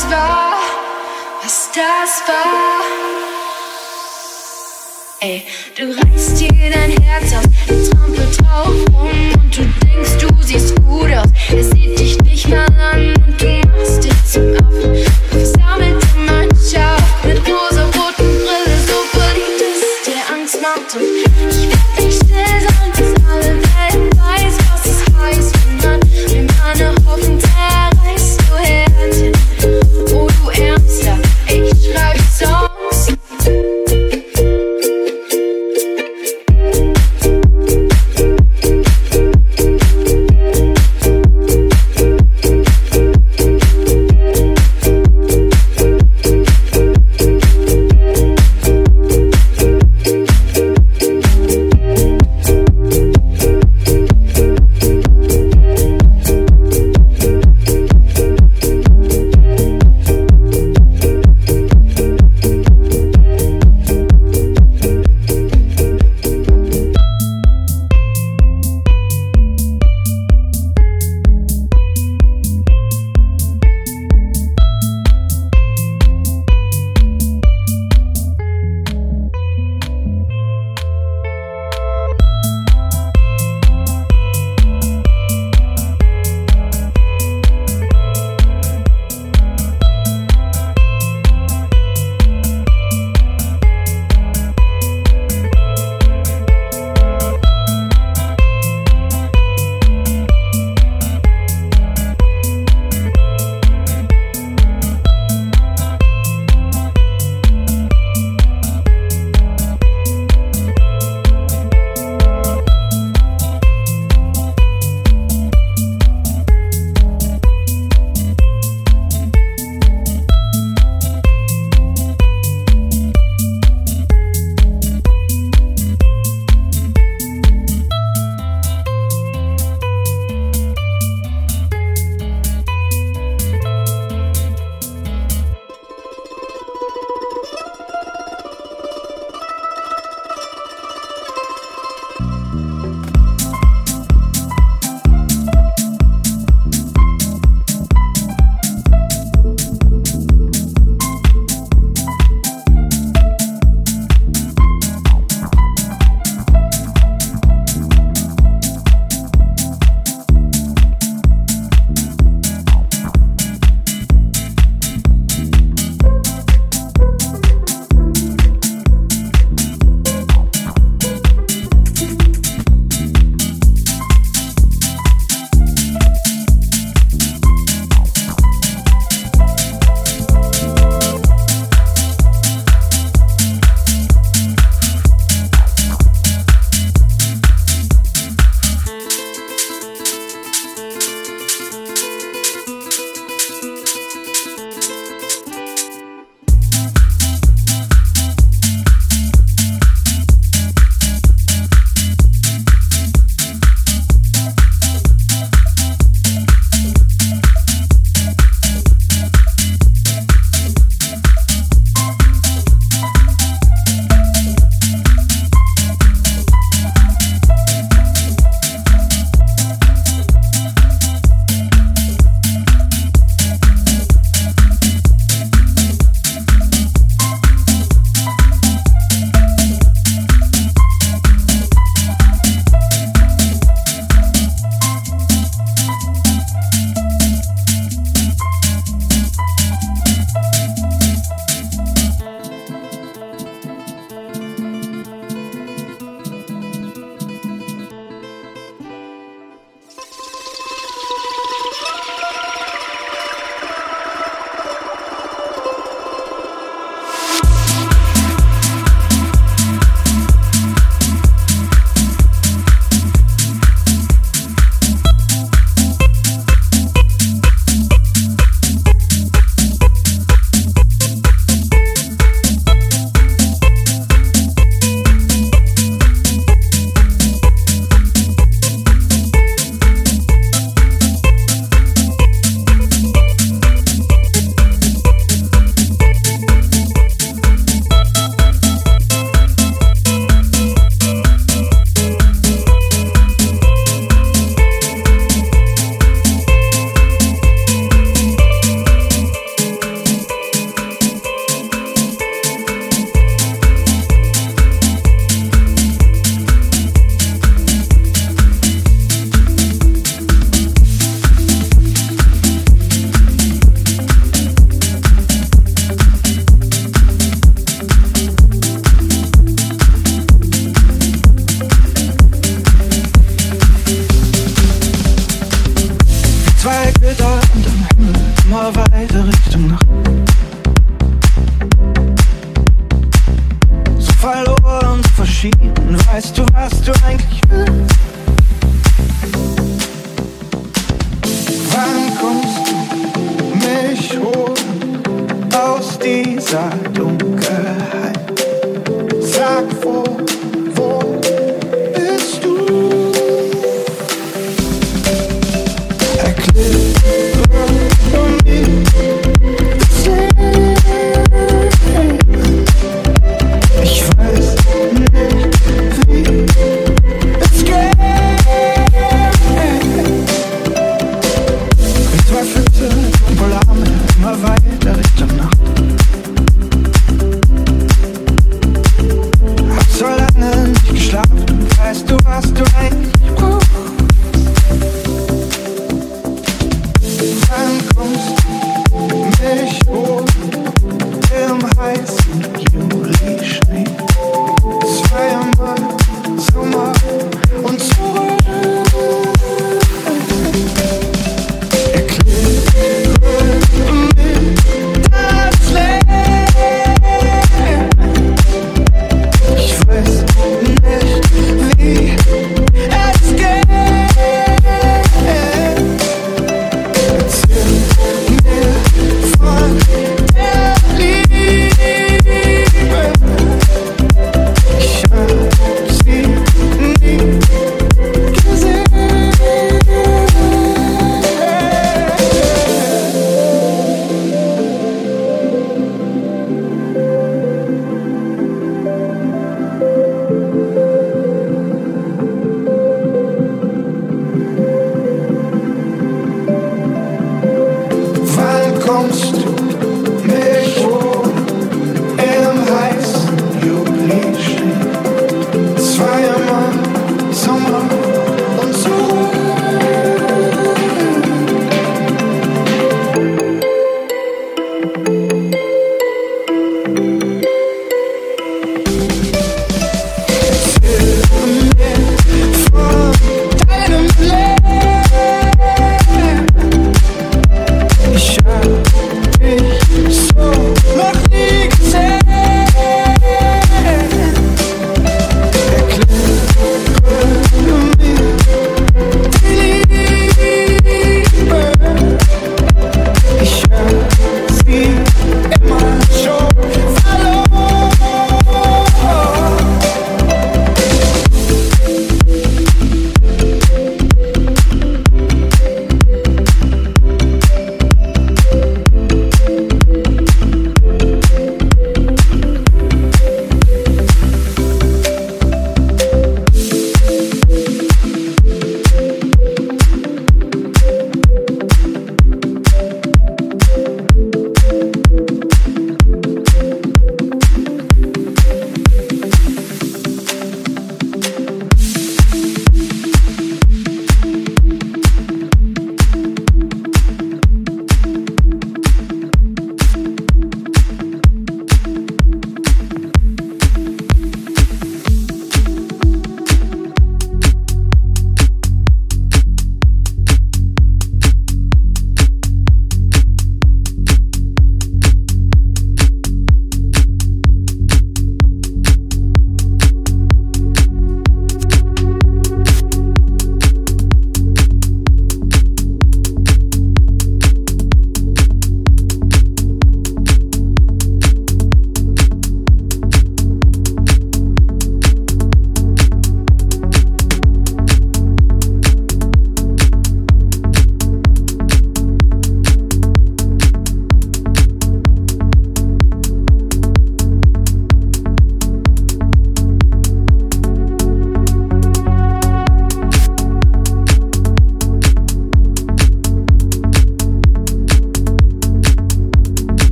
das war, was das war. Ey, du reißt dir dein Herz aus, der Trampel drauf rum und du denkst, du siehst gut aus. Er sieht dich nicht mal an und du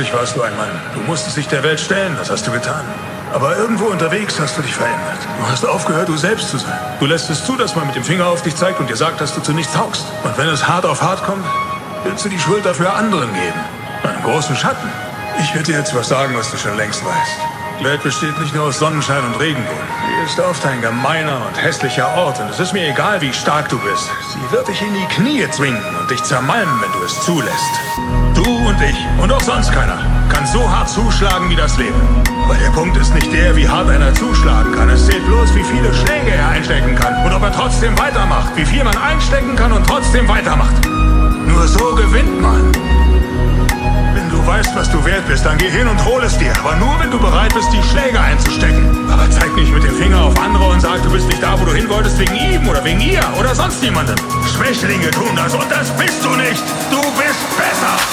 plötzlich warst du ein Mann. Du musstest dich der Welt stellen, das hast du getan. Aber irgendwo unterwegs hast du dich verändert. Du hast aufgehört, du selbst zu sein. Du lässt es zu, dass man mit dem Finger auf dich zeigt und dir sagt, dass du zu nichts taugst. Und wenn es hart auf hart kommt, willst du die Schuld dafür anderen geben. Einen großen Schatten. Ich werde dir jetzt was sagen, was du schon längst weißt. Die Welt besteht nicht nur aus Sonnenschein und Regenbogen. Sie ist oft ein gemeiner und hässlicher Ort und es ist mir egal, wie stark du bist. Sie wird dich in die Knie zwingen und dich zermalmen, wenn du es zulässt. Du und ich und auch sonst keiner kann so hart zuschlagen wie das Leben. Aber der Punkt ist nicht der, wie hart einer zuschlagen kann. Es zählt bloß, wie viele Schläge er einstecken kann und ob er trotzdem weitermacht. Wie viel man einstecken kann und trotzdem weitermacht. Nur so gewinnt man. Du weißt, was du wert bist, dann geh hin und hol es dir. Aber nur, wenn du bereit bist, die Schläge einzustecken. Aber zeig nicht mit dem Finger auf andere und sag, du bist nicht da, wo du hin wolltest, wegen ihm oder wegen ihr oder sonst jemandem. Schwächlinge tun das und das bist du nicht. Du bist besser.